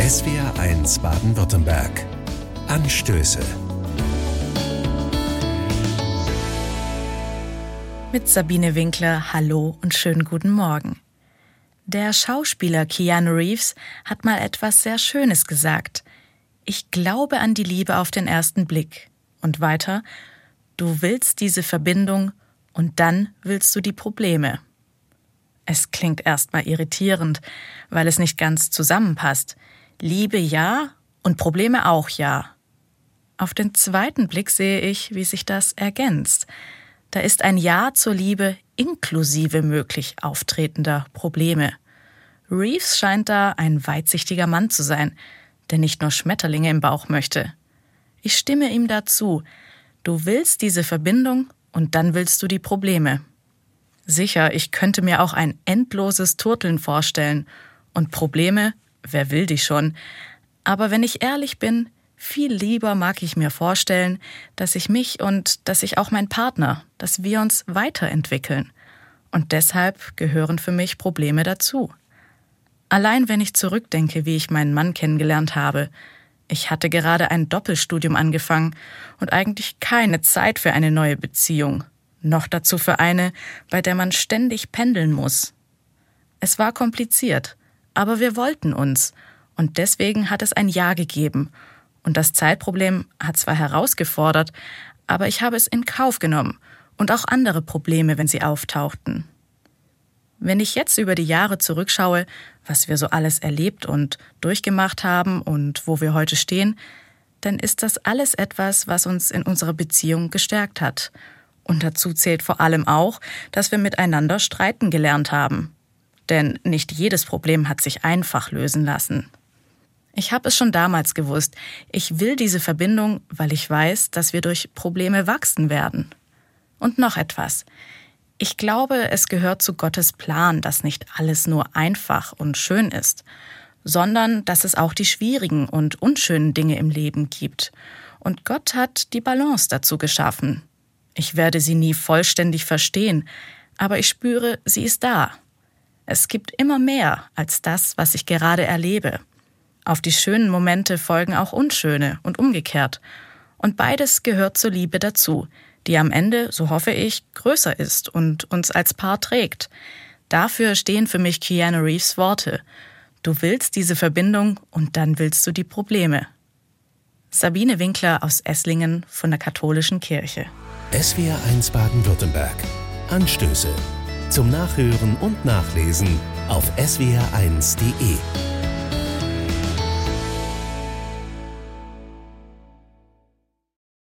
SWR1 Baden-Württemberg. Anstöße. Mit Sabine Winkler, hallo und schönen guten Morgen. Der Schauspieler Keanu Reeves hat mal etwas sehr Schönes gesagt. Ich glaube an die Liebe auf den ersten Blick. Und weiter, du willst diese Verbindung und dann willst du die Probleme. Es klingt erstmal irritierend, weil es nicht ganz zusammenpasst. Liebe ja und Probleme auch ja. Auf den zweiten Blick sehe ich, wie sich das ergänzt. Da ist ein Ja zur Liebe inklusive möglich auftretender Probleme. Reeves scheint da ein weitsichtiger Mann zu sein, der nicht nur Schmetterlinge im Bauch möchte. Ich stimme ihm dazu. Du willst diese Verbindung und dann willst du die Probleme. Sicher, ich könnte mir auch ein endloses Turteln vorstellen. Und Probleme, wer will die schon? Aber wenn ich ehrlich bin, viel lieber mag ich mir vorstellen, dass ich mich und dass ich auch mein Partner, dass wir uns weiterentwickeln. Und deshalb gehören für mich Probleme dazu. Allein wenn ich zurückdenke, wie ich meinen Mann kennengelernt habe, ich hatte gerade ein Doppelstudium angefangen und eigentlich keine Zeit für eine neue Beziehung noch dazu für eine, bei der man ständig pendeln muss. Es war kompliziert, aber wir wollten uns, und deswegen hat es ein Ja gegeben. Und das Zeitproblem hat zwar herausgefordert, aber ich habe es in Kauf genommen und auch andere Probleme, wenn sie auftauchten. Wenn ich jetzt über die Jahre zurückschaue, was wir so alles erlebt und durchgemacht haben und wo wir heute stehen, dann ist das alles etwas, was uns in unserer Beziehung gestärkt hat und dazu zählt vor allem auch, dass wir miteinander streiten gelernt haben. Denn nicht jedes Problem hat sich einfach lösen lassen. Ich habe es schon damals gewusst. Ich will diese Verbindung, weil ich weiß, dass wir durch Probleme wachsen werden. Und noch etwas. Ich glaube, es gehört zu Gottes Plan, dass nicht alles nur einfach und schön ist, sondern dass es auch die schwierigen und unschönen Dinge im Leben gibt. Und Gott hat die Balance dazu geschaffen. Ich werde sie nie vollständig verstehen, aber ich spüre, sie ist da. Es gibt immer mehr als das, was ich gerade erlebe. Auf die schönen Momente folgen auch unschöne und umgekehrt. Und beides gehört zur Liebe dazu, die am Ende, so hoffe ich, größer ist und uns als Paar trägt. Dafür stehen für mich Keanu Reeves Worte. Du willst diese Verbindung und dann willst du die Probleme. Sabine Winkler aus Esslingen von der Katholischen Kirche. SWR1 Baden-Württemberg. Anstöße. Zum Nachhören und Nachlesen auf swr1.de.